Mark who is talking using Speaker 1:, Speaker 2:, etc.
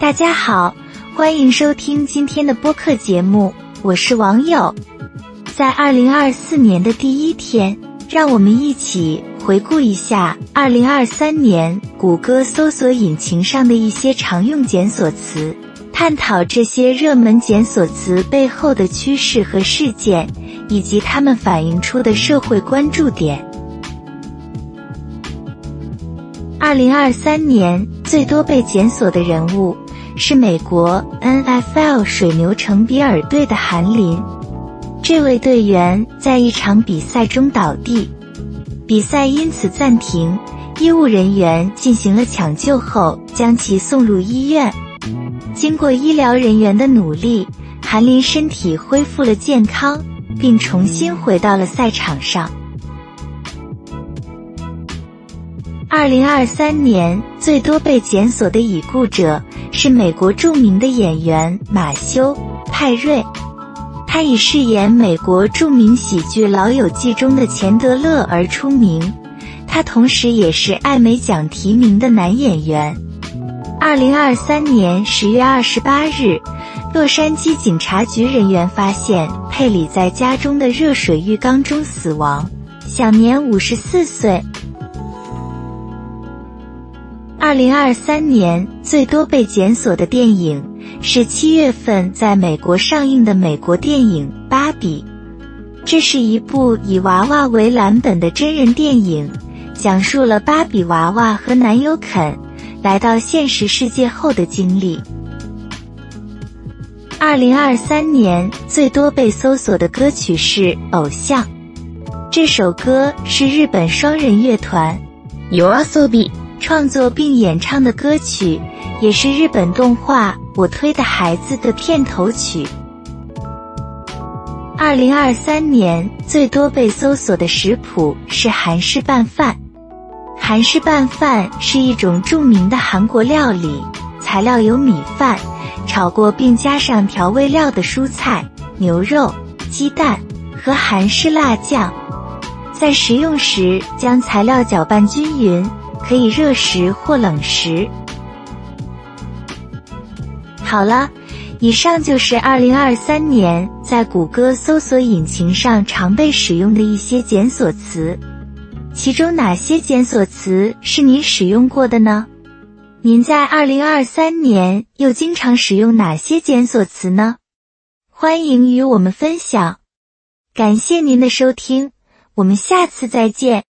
Speaker 1: 大家好，欢迎收听今天的播客节目，我是网友。在二零二四年的第一天，让我们一起回顾一下二零二三年谷歌搜索引擎上的一些常用检索词，探讨这些热门检索词背后的趋势和事件，以及它们反映出的社会关注点。二零二三年最多被检索的人物是美国 NFL 水牛城比尔队的韩林。这位队员在一场比赛中倒地，比赛因此暂停。医务人员进行了抢救后，将其送入医院。经过医疗人员的努力，韩林身体恢复了健康，并重新回到了赛场上。二零二三年最多被检索的已故者是美国著名的演员马修·派瑞，他以饰演美国著名喜剧《老友记》中的钱德勒而出名。他同时也是艾美奖提名的男演员。二零二三年十月二十八日，洛杉矶警察局人员发现佩里在家中的热水浴缸中死亡，享年五十四岁。二零二三年最多被检索的电影是七月份在美国上映的美国电影《芭比》。这是一部以娃娃为蓝本的真人电影，讲述了芭比娃娃和男友肯来到现实世界后的经历。二零二三年最多被搜索的歌曲是《偶像》，这首歌是日本双人乐团 YOASOBI。创作并演唱的歌曲，也是日本动画《我推的孩子》的片头曲。二零二三年最多被搜索的食谱是韩式拌饭。韩式拌饭是一种著名的韩国料理，材料有米饭、炒过并加上调味料的蔬菜、牛肉、鸡蛋和韩式辣酱。在食用时，将材料搅拌均匀。可以热食或冷食。好了，以上就是二零二三年在谷歌搜索引擎上常被使用的一些检索词。其中哪些检索词是您使用过的呢？您在二零二三年又经常使用哪些检索词呢？欢迎与我们分享。感谢您的收听，我们下次再见。